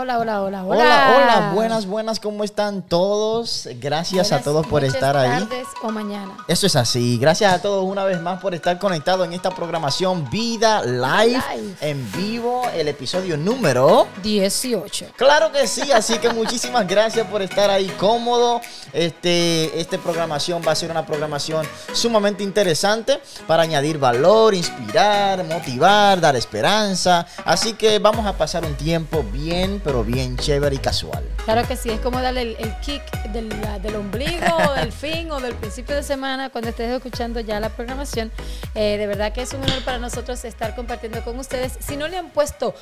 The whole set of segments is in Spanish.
Hola, hola, hola, hola. Hola, hola, buenas, buenas, ¿cómo están todos? Gracias a todos por estar ahí. tardes o mañana. Eso es así. Gracias a todos una vez más por estar conectados en esta programación Vida Live, Live. en vivo, el episodio número. 18. Claro que sí, así que muchísimas gracias por estar ahí cómodo. Este, esta programación va a ser una programación sumamente interesante para añadir valor, inspirar, motivar, dar esperanza. Así que vamos a pasar un tiempo bien, pero bien chévere y casual. Claro que sí, es como darle el, el kick del, del ombligo, o del fin o del principio de semana cuando estés escuchando ya la programación. Eh, de verdad que es un honor para nosotros estar compartiendo con ustedes. Si no le han puesto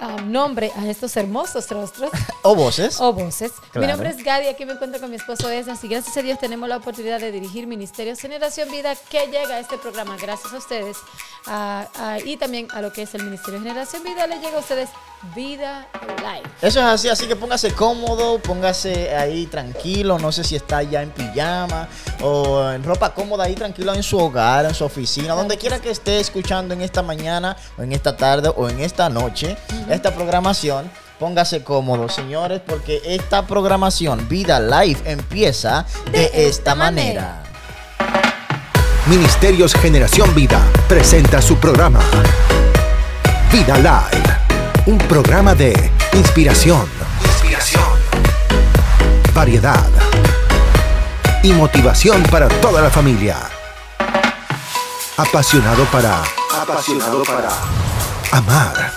ah, nombre a estos hermosos rostros, O voces. o voces. Mi nombre es Gadi, aquí me encuentro con mi esposo Esdras y gracias a Dios tenemos la oportunidad de dirigir Ministerios Generación Vida que llega a este programa gracias a ustedes y también a lo que es el Ministerio Generación Vida le llega a ustedes Vida Live. Eso es así, así que póngase cómodo, póngase ahí tranquilo, no sé si está ya en pijama o en ropa cómoda ahí tranquilo en su hogar, en su oficina, donde quiera que esté escuchando en esta mañana o en esta tarde o en esta noche esta programación. Póngase cómodo, señores, porque esta programación Vida Live empieza de, esta manera. Ministerios Generación Vida presenta su programa Vida Live, un programa de inspiración, inspiración, variedad y motivación para toda la familia. Apasionado para apasionado para amar,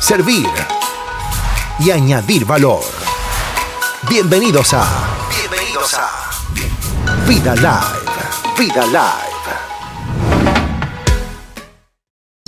servir y añadir valor. Bienvenidos a bienvenidos a Vida Live, Vida Live.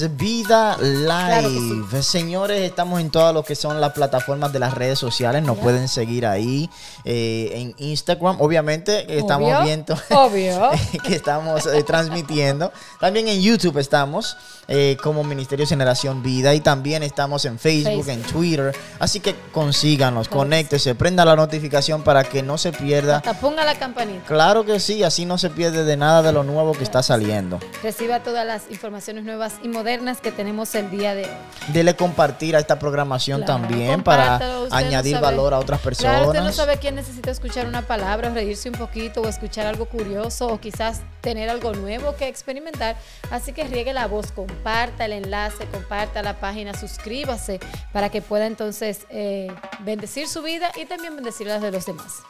Vida Claro Live. Señores, estamos en todas lo que son las plataformas de las redes sociales. Nos pueden seguir ahí eh, en Instagram. Obviamente, estamos viendo obvio. que estamos eh, transmitiendo. También en YouTube estamos eh, como Ministerio Generación Vida. Y también estamos en Facebook, en. Twitter. Así que consíganos, que conéctese, prenda la notificación para que no se pierda. Hasta ponga la campanita. Claro que sí, así no se pierde de nada de lo nuevo que está saliendo. Reciba todas las informaciones nuevas y modernas que tenemos el día de hoy. Dele compartir a esta programación Claro, también para no añadir sabe. valor a otras personas. Claro, usted no sabe quién necesita escuchar una palabra, reírse un poquito, o escuchar algo curioso, o quizás tener algo nuevo que experimentar. Así que riegue la voz, comparta el enlace, comparta la página, suscríbase para que pueda entonces eh, bendecir su vida y también bendecir las de los demás.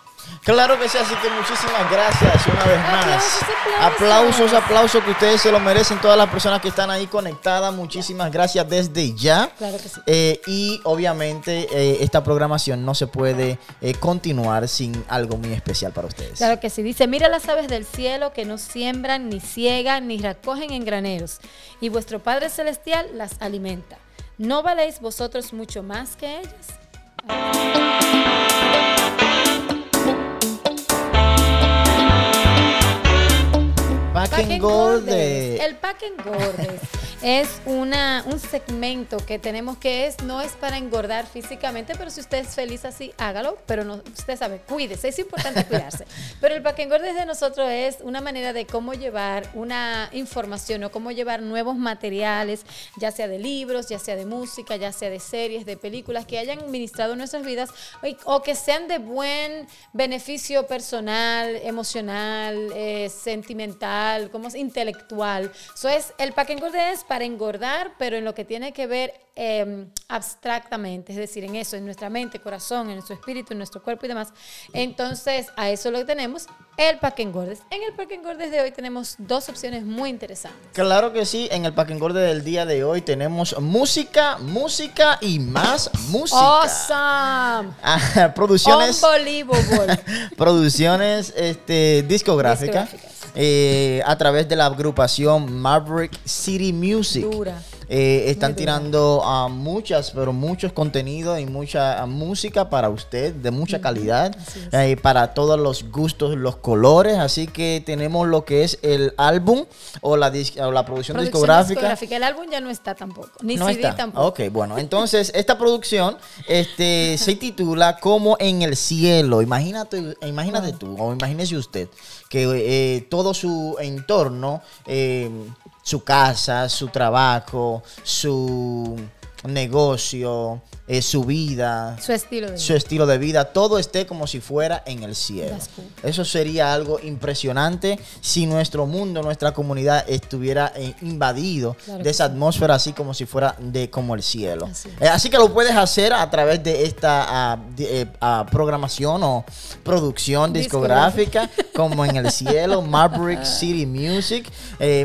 Claro que sí, así que muchísimas gracias una vez más. Aplausos, aplausos. Que ustedes se lo merecen, todas las personas que están ahí conectadas. Muchísimas gracias desde ya. Claro que sí. Eh, y obviamente eh, esta programación no se puede eh, continuar sin algo muy especial para ustedes. Claro que sí. Dice, mira las aves del cielo que no siembran, ni ciegan, ni recogen en graneros, y vuestro Padre Celestial las alimenta. ¿No valéis vosotros mucho más que ellas? Pack and. Gordes. El Pack and Gordes es una, un segmento que tenemos que es, no es para engordar físicamente, pero si usted es feliz así, hágalo, pero no, usted sabe, cuídese, es importante cuidarse. Pero el Pack and Gordes de nosotros es una manera de cómo llevar una información o cómo llevar nuevos materiales, ya sea de libros, ya sea de música, ya sea de series, de películas que hayan ministrado nuestras vidas o- que sean de buen beneficio personal, emocional, eh, sentimental, como es intelectual. Eso es, el pack and Gordes es para engordar, pero en lo que tiene que ver eh, abstractamente, es decir, en eso, en nuestra mente, corazón, en nuestro espíritu, en nuestro cuerpo y demás. Entonces, a eso lo tenemos, el pack and Gordes. En el pack and Gordes de hoy tenemos dos opciones muy interesantes. Claro que sí, en el Pack and Gordes del día de hoy tenemos música, música y más música. Awesome. Ah, producciones Unbelievable. producciones este, discográficas Discográficas. Eh, a través de la agrupación Maverick City Music. Eh, están tirando a muchas, pero muchos contenidos y mucha música para usted de mucha calidad, eh, para todos los gustos, los colores. Así que tenemos lo que es el álbum o la, dis- o la producción, Producción discográfica. El álbum ya no está tampoco. Ni No CD está. tampoco. Ok, bueno, entonces esta producción este, se titula Como en el cielo. Imagínate, imagínate tú, o imagínese usted, que eh, todo su entorno, eh, su casa, su trabajo, su negocio, eh, su vida, Su estilo de vida. su estilo de vida, todo esté como si fuera en el cielo. Cool. Eso sería algo impresionante si nuestro mundo, nuestra comunidad estuviera eh, invadido Claro de esa atmósfera así como si fuera de como el cielo. Así. Eh, así que lo puedes hacer a través de esta ah, de- ah, programación o producción discográfica como en el cielo, Maverick City Music.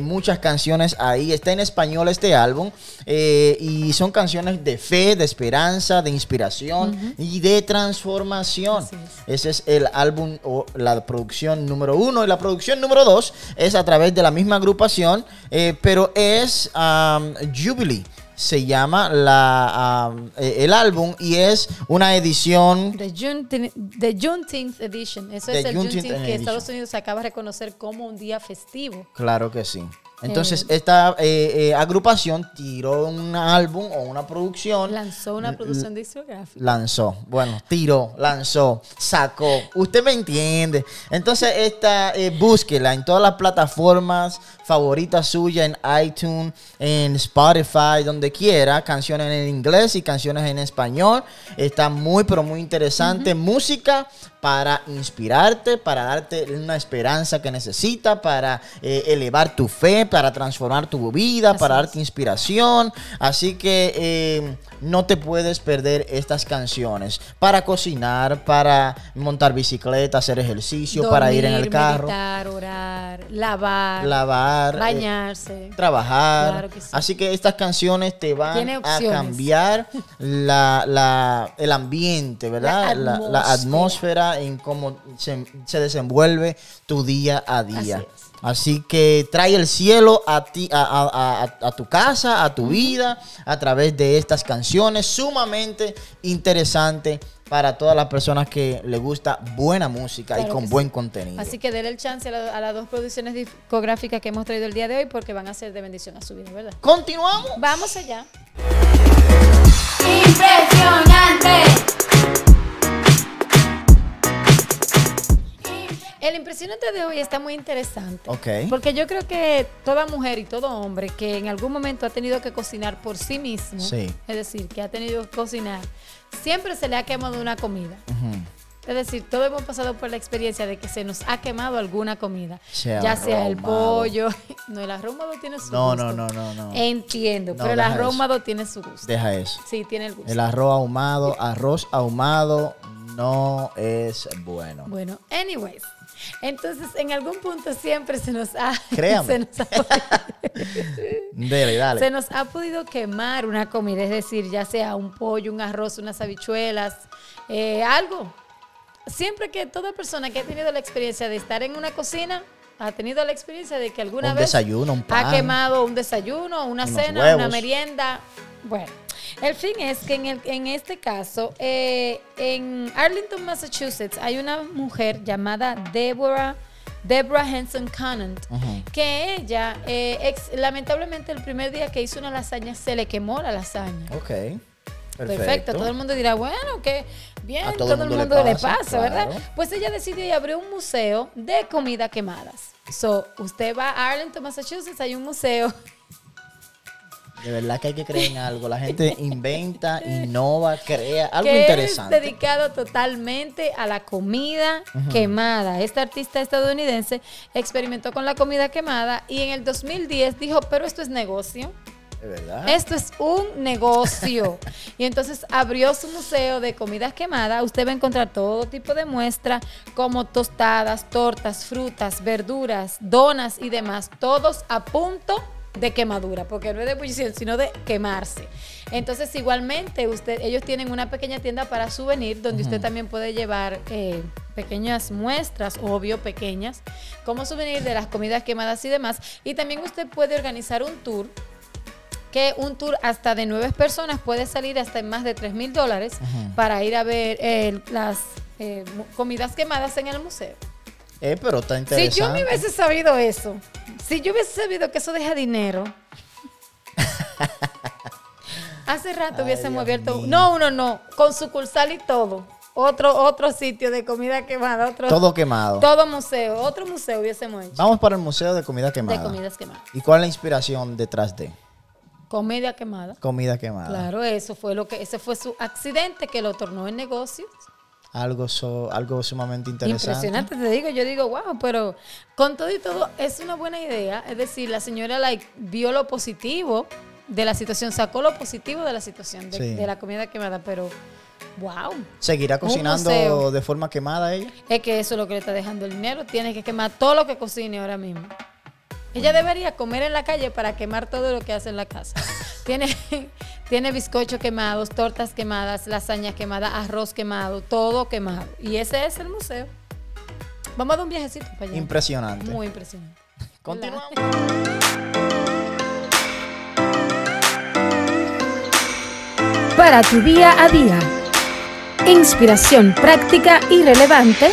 Muchas canciones ahí. Está en español este álbum y son canciones de fe, de esperanza, de inspiración y de transformación. Ese es el álbum o la producción número uno. Y la producción número dos es a través de la misma agrupación, eh, pero es um, Jubilee. Se llama la, um, eh, el álbum y es una edición. The, Juneteenth, the Juneteenth Edition. Eso The es el Juneteenth Juneteenth que. Estados Unidos acaba de reconocer como un día festivo. Claro que sí. Entonces, Eh. esta eh, eh, agrupación tiró un álbum o una producción. Lanzó una producción discográfica. Lanzó, bueno, tiró, lanzó, sacó. Usted me entiende. Entonces, esta, eh, búsquela en todas las plataformas favoritas suyas, en iTunes, en Spotify, donde quiera. Canciones en inglés y canciones en español. Está muy, pero muy interesante. Música para inspirarte, para darte una esperanza que necesitas, para eh, elevar tu fe, para transformar tu vida, Así para es. darte inspiración. Así que eh, no te puedes perder estas canciones para cocinar, para montar bicicleta, hacer ejercicio, para ir en el carro, meditar, orar, lavar, lavar, eh, bañarse. trabajar. Claro que sí. Así que estas canciones te van a cambiar la, la- el ambiente, ¿verdad? La, la atmósfera. atmósfera en cómo se, se desenvuelve tu día a día. Así es. Así que trae el cielo a ti, a, a- a- a tu casa, a tu vida, a través de estas canciones sumamente interesante para todas las personas que le gusta buena música y con buen sí. contenido. Así que denle el chance a, la- a las dos producciones discográficas que hemos traído el día de hoy porque van a ser de bendición a su vida, ¿verdad? Continuamos. Vamos allá. Impresionante. El impresionante de hoy está muy interesante. Ok. Porque yo creo que toda mujer y todo hombre que en algún momento ha tenido que cocinar por sí mismo, Sí. es decir, que ha tenido que cocinar, siempre se le ha quemado una comida. Es decir, todos hemos pasado por la experiencia de que se nos ha quemado alguna comida. Ya sea el pollo. No, el arroz ahumado tiene su No, gusto. no, no, no, no. Entiendo, No, pero el arroz eso. tiene su gusto. Deja eso. Sí, tiene el gusto. El arroz ahumado, arroz ahumado no es bueno. Bueno, anyways. Entonces, en algún punto siempre se nos ha, Créame. se nos ha, dale. se nos ha podido quemar una comida, es decir, ya sea un pollo, un arroz, unas habichuelas, eh, algo. Siempre que toda persona que ha tenido la experiencia de estar en una cocina ha tenido la experiencia de que alguna Un vez desayuno, un pan. ha quemado un desayuno, una cena, huevos. una merienda. Bueno, el fin es que en, el- en este caso, eh, en Arlington, Massachusetts, hay una mujer llamada Deborah. Deborah Henson Conant, Ujú. que ella, eh, ex- lamentablemente el primer día que hizo una lasaña se le quemó la lasaña. Ok. Perfecto. Perfecto. Todo el mundo dirá, bueno, que bien, A todo, el mundo, le pasa, ¿verdad? claro. Pues ella decidió y abrió un museo de comida quemadas. So, usted va a Arlington, Massachusetts, hay un museo. De verdad que hay que creer en algo. La gente inventa, innova, crea algo que interesante. es dedicado totalmente a la comida quemada. Esta artista estadounidense experimentó con la comida quemada y en el 2010 dijo, pero esto es negocio. Verdad. Esto es un negocio. y entonces abrió su museo de comidas quemadas. Usted va a encontrar todo tipo de muestras, como tostadas, tortas, frutas, verduras, donas y demás, todos a punto de quemadura, porque no es de ebullición, sino de quemarse. Entonces, igualmente, usted, ellos tienen una pequeña tienda para souvenir, donde usted también puede llevar eh, pequeñas muestras, obvio, pequeñas, como souvenir de las comidas quemadas y demás. Y también usted puede organizar un tour que un tour hasta de nueve personas puede salir hasta en más de 3 mil dólares para ir a ver eh, las eh, comidas quemadas en el museo. Eh, pero está Si interesante. yo me hubiese sabido eso, si yo hubiese sabido que eso deja dinero, hace rato Ay, hubiésemos Dios abierto, mío. no, uno no, con sucursal y todo, otro, otro sitio de comida quemada, otro, Todo quemado. todo museo, otro museo hubiésemos hecho Vamos para el Museo de Comida Quemada. de comidas quemadas. ¿Y cuál es la inspiración detrás de? Comedia quemada. Comida quemada. Claro, eso fue lo que, ese fue su accidente que lo tornó en negocios. Algo, so- algo sumamente interesante. Impresionante, te digo, yo digo, wow, pero con todo y todo es una buena idea. Es decir, la señora like, vio lo positivo de la situación, sacó lo positivo de la situación, de, Sí. de la comida quemada, pero wow. ¿Seguirá cocinando de forma quemada ella? Es que eso es lo que le está dejando el dinero. Tiene que quemar todo lo que cocine ahora mismo. Ella debería comer en la calle para quemar todo lo que hace en la casa. tiene, tiene bizcochos quemados, tortas quemadas, lasañas quemadas, arroz quemado, todo quemado. Y ese es el museo. Vamos a dar un viajecito para allá. Impresionante. Muy impresionante. Continuamos. para tu día a día. Inspiración práctica y relevante.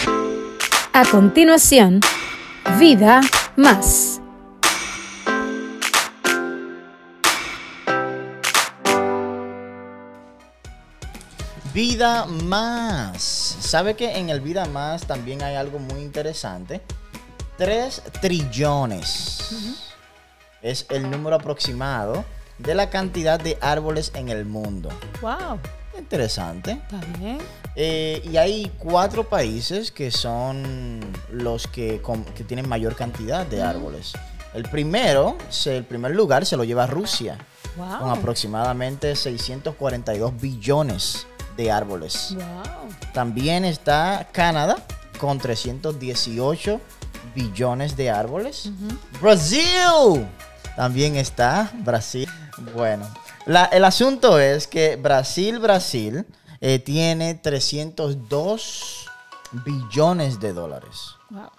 A continuación, vida más. Vida más. ¿Sabe que en el Vida más también hay algo muy interesante? 3 trillones. Es el número aproximado de la cantidad de árboles en el mundo. Wow. Interesante. Está bien. Eh, y hay cuatro países que son los que, tienen mayor cantidad de árboles. El primero, el primer lugar se lo lleva Rusia, Wow. con aproximadamente 642 billones de árboles. Wow. También está Canadá, con 318 billones de árboles. Brasil, también está Brasil. Bueno, la- el asunto es que Brasil, Brasil, eh, tiene 302 billones de dólares. Wow.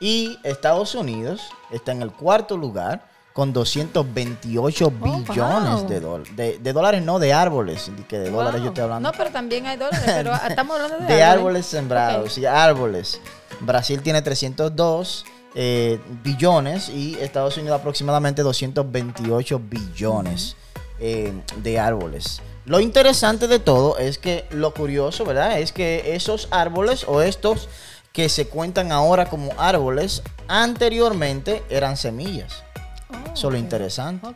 Y Estados Unidos está en el cuarto lugar con 228 billones wow. de, dólares. De, de dólares, no de árboles. Que de dólares yo estoy hablando. No, pero también hay dólares, pero estamos hablando de, de árboles sembrados, sí, árboles. Brasil tiene 302 eh, billones y Estados Unidos aproximadamente 228 billones eh, de árboles. Lo interesante de todo es que lo curioso, ¿verdad? Es que esos árboles o estos que se cuentan ahora como árboles, anteriormente eran semillas. Eso es lo interesante.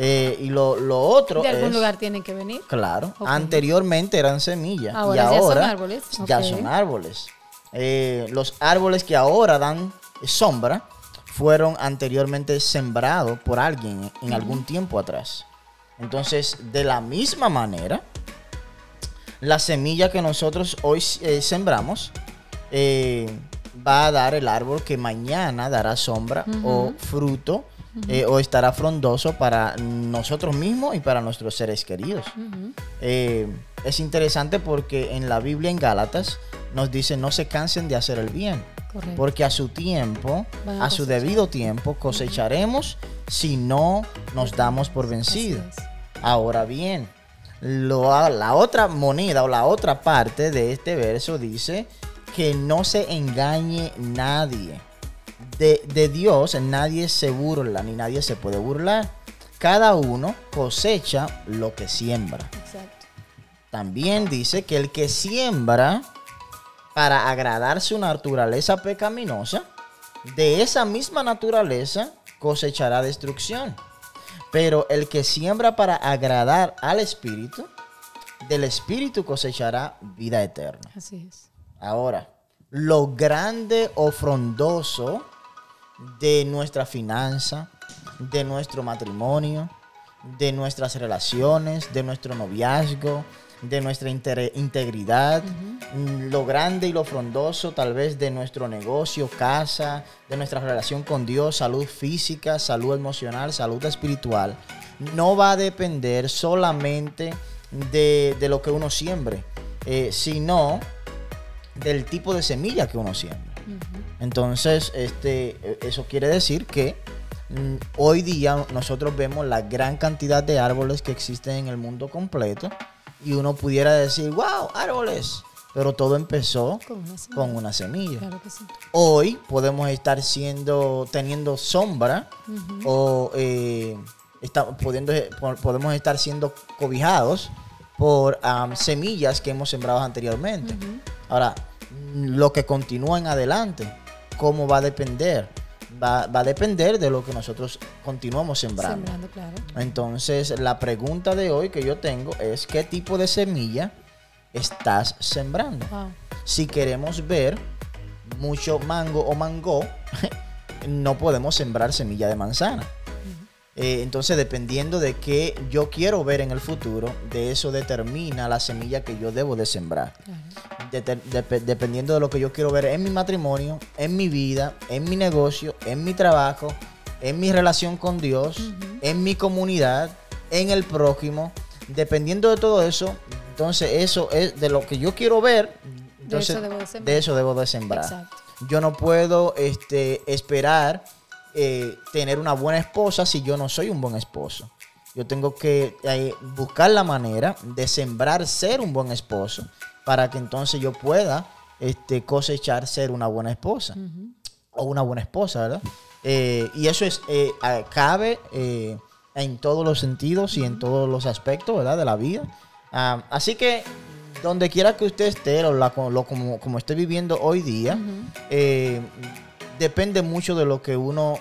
Eh, y lo, lo otro De algún es- lugar tienen que venir. Claro, anteriormente eran semillas Ahora y ya son ahora árboles, ya son árboles. Eh, los árboles que ahora dan sombra fueron anteriormente sembrados por alguien en algún tiempo atrás. Entonces, de la misma manera, la semilla que nosotros hoy eh, sembramos eh, va a dar el árbol que mañana dará sombra o fruto eh, o estará frondoso para nosotros mismos y para nuestros seres queridos. Eh, es interesante porque en la Biblia en Gálatas nos dice no se cansen de hacer el bien. Correcto. Porque a su tiempo, Van a a su debido tiempo, cosecharemos si no nos damos por vencidos. Ahora bien, lo- la otra moneda o la otra parte de este verso dice que no se engañe nadie. De, de Dios nadie se burla ni nadie se puede burlar. Cada uno cosecha lo que siembra. Exacto. También dice que el que siembra para agradar su naturaleza pecaminosa, de esa misma naturaleza cosechará destrucción. Pero el que siembra para agradar al Espíritu, del Espíritu cosechará vida eterna. Así es. Ahora, lo grande o frondoso de nuestra finanza, de nuestro matrimonio, de nuestras relaciones, de nuestro noviazgo, de nuestra integridad, lo grande y lo frondoso tal vez de nuestro negocio, casa, de nuestra relación con Dios, salud física, salud emocional, salud espiritual, no va a depender solamente de, de lo que uno siembre, eh, sino del tipo de semilla que uno siembra. Entonces, este, eh, eso quiere decir que mm, hoy día nosotros vemos la gran cantidad de árboles que existen en el mundo completo y uno pudiera decir, wow, árboles. Pero todo empezó Con una semilla. con una semilla. Claro que sí. Hoy podemos estar siendo, teniendo sombra o eh, está- pudiendo- po- podemos estar siendo cobijados por semillas que hemos sembrado anteriormente. Ahora, lo que continúa en adelante, ¿cómo va a depender? va, va a depender de lo que nosotros continuamos sembrando. Sembrando, claro. Entonces, la pregunta de hoy que yo tengo es, ¿qué tipo de semilla estás sembrando? Wow. Si queremos ver mucho mango o mango, no podemos sembrar semilla de manzana. Eh, entonces, dependiendo de qué yo quiero ver en el futuro, de eso determina la semilla que yo debo de sembrar. dependiendo de lo que yo quiero ver en mi matrimonio, en mi vida, en mi negocio, en mi trabajo, en mi relación con Dios, en mi comunidad, en el prójimo. Dependiendo de todo eso, entonces eso es de lo que yo quiero ver. Entonces, eso debo de sembrar. de eso debo de sembrar. Exacto. Yo no puedo este, esperar eh, tener una buena esposa si yo no soy un buen esposo. Yo tengo que eh, buscar la manera de sembrar ser un buen esposo para que entonces yo pueda este, cosechar ser una buena esposa o una buena esposa, ¿verdad? Eh, y eso es cabe en todos los sentidos y en todos los aspectos, ¿verdad? De la vida. Ah, así que donde quiera que usted esté, o la- lo- como, como esté viviendo hoy día, eh, depende mucho de lo que uno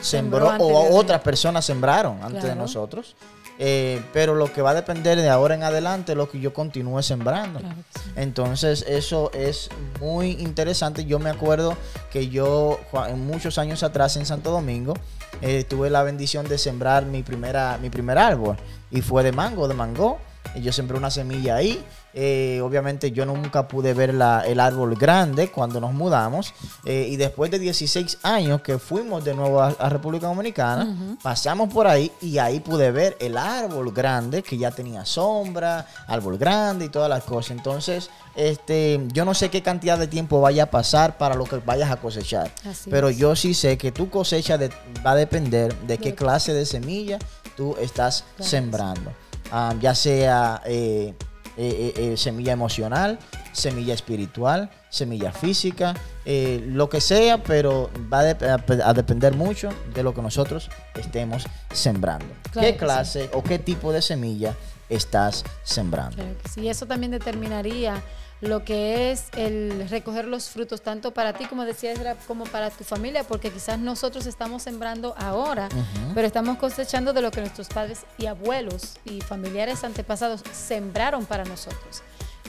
Sembró sembró o otras personas sembraron antes de nosotros. Eh, pero lo que va a depender de ahora en adelante es lo que yo continúe sembrando. Claro que sí. Entonces eso es muy interesante. Yo me acuerdo que yo muchos años atrás en Santo Domingo eh, tuve la bendición de sembrar mi primera mi primer árbol y fue de mango, de mango. Y yo sembré una semilla ahí. Eh, obviamente yo nunca pude ver la- el árbol grande cuando nos mudamos. Eh, y después de 16 años que fuimos de nuevo a, a República Dominicana, pasamos por ahí y ahí pude ver el árbol grande que ya tenía sombra, árbol grande y todas las cosas. Entonces, este, yo no sé qué cantidad de tiempo vaya a pasar para lo que vayas a cosechar. Así pero es. yo sí sé que tu cosecha de- va a depender de qué clase de semilla tú estás sembrando. Ah, ya sea eh, eh, eh, eh, semilla emocional, semilla espiritual, semilla física, eh, lo que sea, pero va a, dep- a- a depender mucho de lo que nosotros estemos sembrando. Claro ¿Qué clase o qué tipo de semilla estás sembrando? Claro que sí. Eso también determinaría lo que es el recoger los frutos, tanto para ti, como decías, era como para tu familia, porque quizás nosotros estamos sembrando ahora, pero estamos cosechando de lo que nuestros padres y abuelos y familiares antepasados sembraron para nosotros.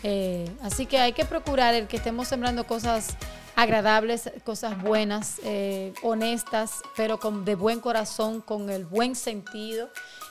Eh, así que hay que procurar el que estemos sembrando cosas agradables, cosas buenas, eh, honestas, pero con, de buen corazón, con el buen sentido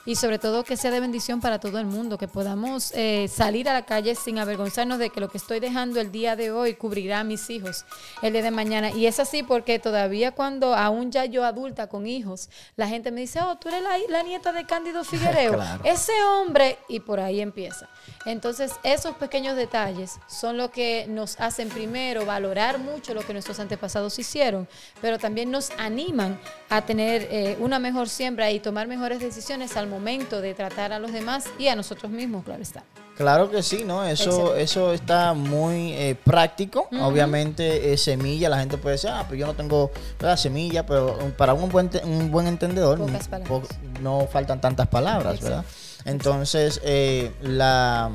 y sobre todo que sea de bendición para todo el mundo, que podamos eh, salir a la calle sin avergonzarnos de que lo que estoy dejando el día de hoy cubrirá a mis hijos el día de mañana. Y es así porque todavía cuando aún ya yo adulta con hijos, la gente me dice, oh, tú eres la, la nieta de Cándido Figuereo. Claro. Ese hombre, y por ahí empieza. Entonces, esos pequeños detalles son lo que nos hacen primero valorar mucho lo que nuestros antepasados hicieron, pero también nos animan a tener eh, una mejor siembra y tomar mejores decisiones al momento de tratar a los demás y a nosotros mismos, claro está. Claro que sí, ¿no? Eso, Excelente. eso está muy eh, práctico. Obviamente, eh, semilla, la gente puede decir, ah, pero yo no tengo ¿verdad? semilla, pero para un buen, un buen entendedor po- no faltan tantas palabras, ¿verdad? Entonces, eh, la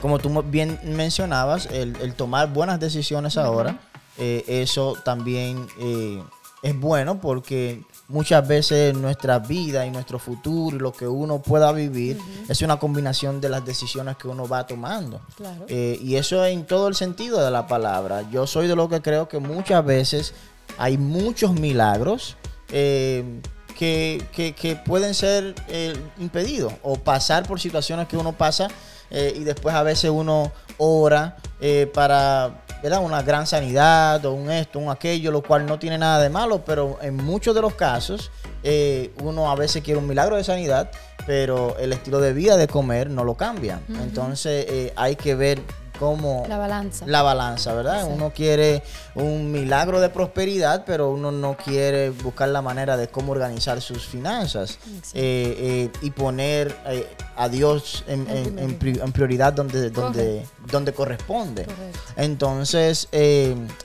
como tú bien mencionabas, el, el tomar buenas decisiones ahora, eh, eso también eh, es bueno porque muchas veces nuestra vida y nuestro futuro y lo que uno pueda vivir es una combinación de las decisiones que uno va tomando. Claro. Eh, y eso en todo el sentido de la palabra. Yo soy de lo que creo que muchas veces hay muchos milagros eh, que, que- que pueden ser eh, impedidos o pasar por situaciones que uno pasa y después a veces uno ora para ¿verdad? una gran sanidad o un esto, un aquello, lo cual no tiene nada de malo, pero en muchos de los casos eh, uno a veces quiere un milagro de sanidad, pero el estilo de vida de comer no lo cambia. Entonces eh, hay que ver cómo La balanza. la balanza, ¿verdad? Uno quiere un milagro de prosperidad, pero uno no quiere buscar la manera de cómo organizar sus finanzas eh, eh, y poner eh, a Dios en, En en- prioridad donde, donde, donde corresponde. Correcto. Entonces,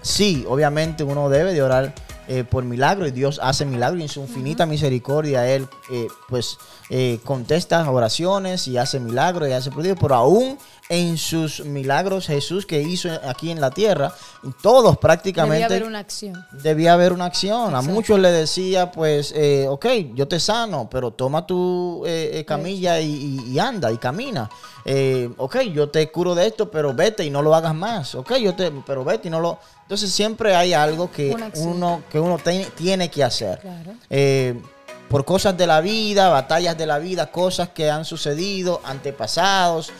sí, obviamente uno debe de orar eh, por milagro y Dios hace milagro y en su infinita misericordia Él eh, pues eh, contesta oraciones y hace milagros y hace prodigios, pero aún en sus milagros Jesús que hizo aquí en la tierra. Todos prácticamente. Debía haber una acción. Debía haber una acción. A muchos le decía, pues, eh, ok, yo te sano, pero toma tu eh, eh, camilla y, anda y camina. Eh, ok, yo te curo de esto, pero vete y no lo hagas más. Ok, yo te, pero vete y no lo. Entonces siempre hay algo que uno que uno te- tiene que hacer. Claro. Eh, por cosas de la vida, batallas de la vida, cosas que han sucedido, antepasados,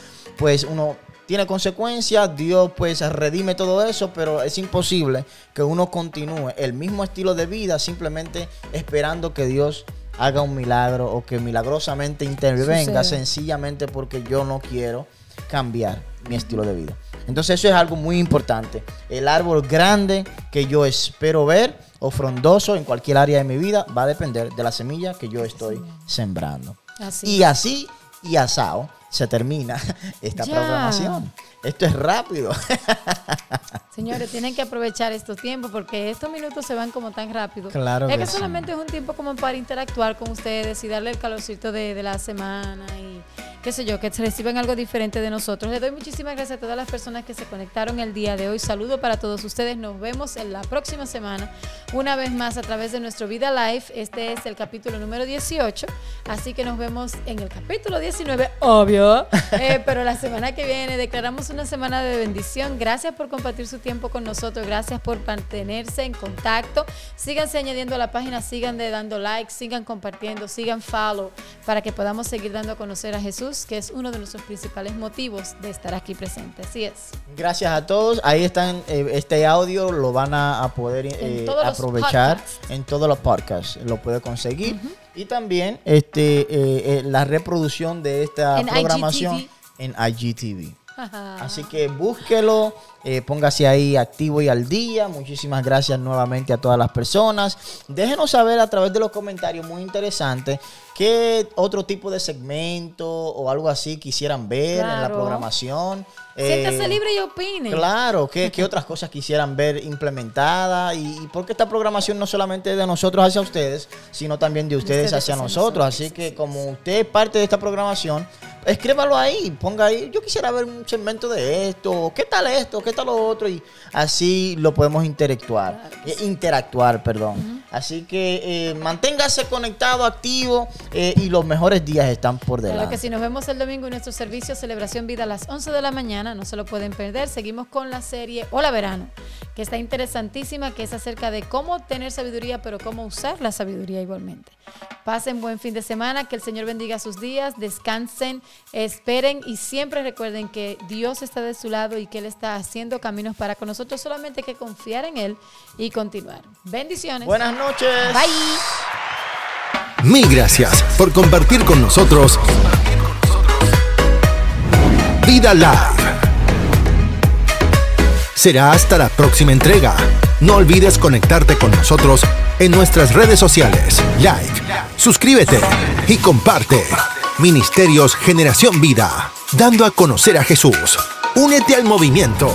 pues uno tiene consecuencias, Dios pues redime todo eso, pero es imposible que uno continúe el mismo estilo de vida simplemente esperando que Dios haga un milagro o que milagrosamente intervenga sencillamente porque yo no quiero cambiar mi estilo de vida. Entonces eso es algo muy importante. El árbol grande que yo espero ver o frondoso en cualquier área de mi vida va a depender de la semilla que yo estoy sembrando. Así. Y así y asado se termina esta Ya. programación. Esto es rápido. Señores, tienen que aprovechar estos tiempos porque estos minutos se van como tan rápido. Claro Es que que sí. solamente es un tiempo como para interactuar con ustedes y darle el calorcito de, de la semana y qué sé yo, que reciban algo diferente de nosotros. Les doy muchísimas gracias a todas las personas que se conectaron el día de hoy. Saludo para todos ustedes. Nos vemos en la próxima semana, una vez más a través de nuestro Vida Live. Este es el capítulo número 18. Así que nos vemos en el capítulo 19, obvio. Eh, pero la semana que viene declaramos una semana de bendición. Gracias por compartir su tiempo con nosotros. Gracias por mantenerse en contacto. Síganse añadiendo a la página, sigan de dando like, sigan compartiendo, sigan follow para que podamos seguir dando a conocer a Jesús, que es uno de nuestros principales motivos de estar aquí presente. Así es. Gracias a todos. Ahí están, eh, este audio lo van a, a poder eh, aprovechar en todos los podcasts. Lo puede conseguir. Y también este, eh, la reproducción de esta En programación IGTV. en IGTV. Así que búsquelo, eh, póngase ahí activo y al día. Muchísimas gracias nuevamente a todas las personas. Déjenos saber a través de los comentarios, muy interesante, qué otro tipo de segmento o algo así quisieran ver en la programación. Siéntase Eh, libre y opine. Claro, ¿qué, qué otras cosas quisieran ver implementadas? Y, y porque esta programación no solamente es de nosotros hacia ustedes, sino también de ustedes, ustedes hacia hacia nosotros. nosotros, Así que como usted es parte de esta programación, escríbalo ahí, ponga ahí, yo quisiera ver un segmento de esto, ¿qué tal esto? ¿Qué lo otro? Y así lo podemos interactuar, eh, interactuar, perdón. Así que eh, manténgase conectado, activo eh, y los mejores días están por delante. Claro que si nos vemos el domingo en nuestro servicio Celebración Vida a las 11 de la mañana, no se lo pueden perder. Seguimos con la serie Hola Verano, que está interesantísima, que es acerca de cómo tener sabiduría, pero cómo usar la sabiduría igualmente. Pasen buen fin de semana, que el Señor bendiga sus días, descansen, esperen y siempre recuerden que Dios está de su lado y que Él está haciendo caminos para con nosotros, solamente hay que confiar en Él y continuar. Bendiciones. Buenas noches. Bye. Mil gracias por compartir con nosotros Vida Live. Será hasta la próxima entrega. No olvides conectarte con nosotros en nuestras redes sociales. Like, suscríbete y comparte. Ministerios Generación Vida, dando a conocer a Jesús. Únete al movimiento.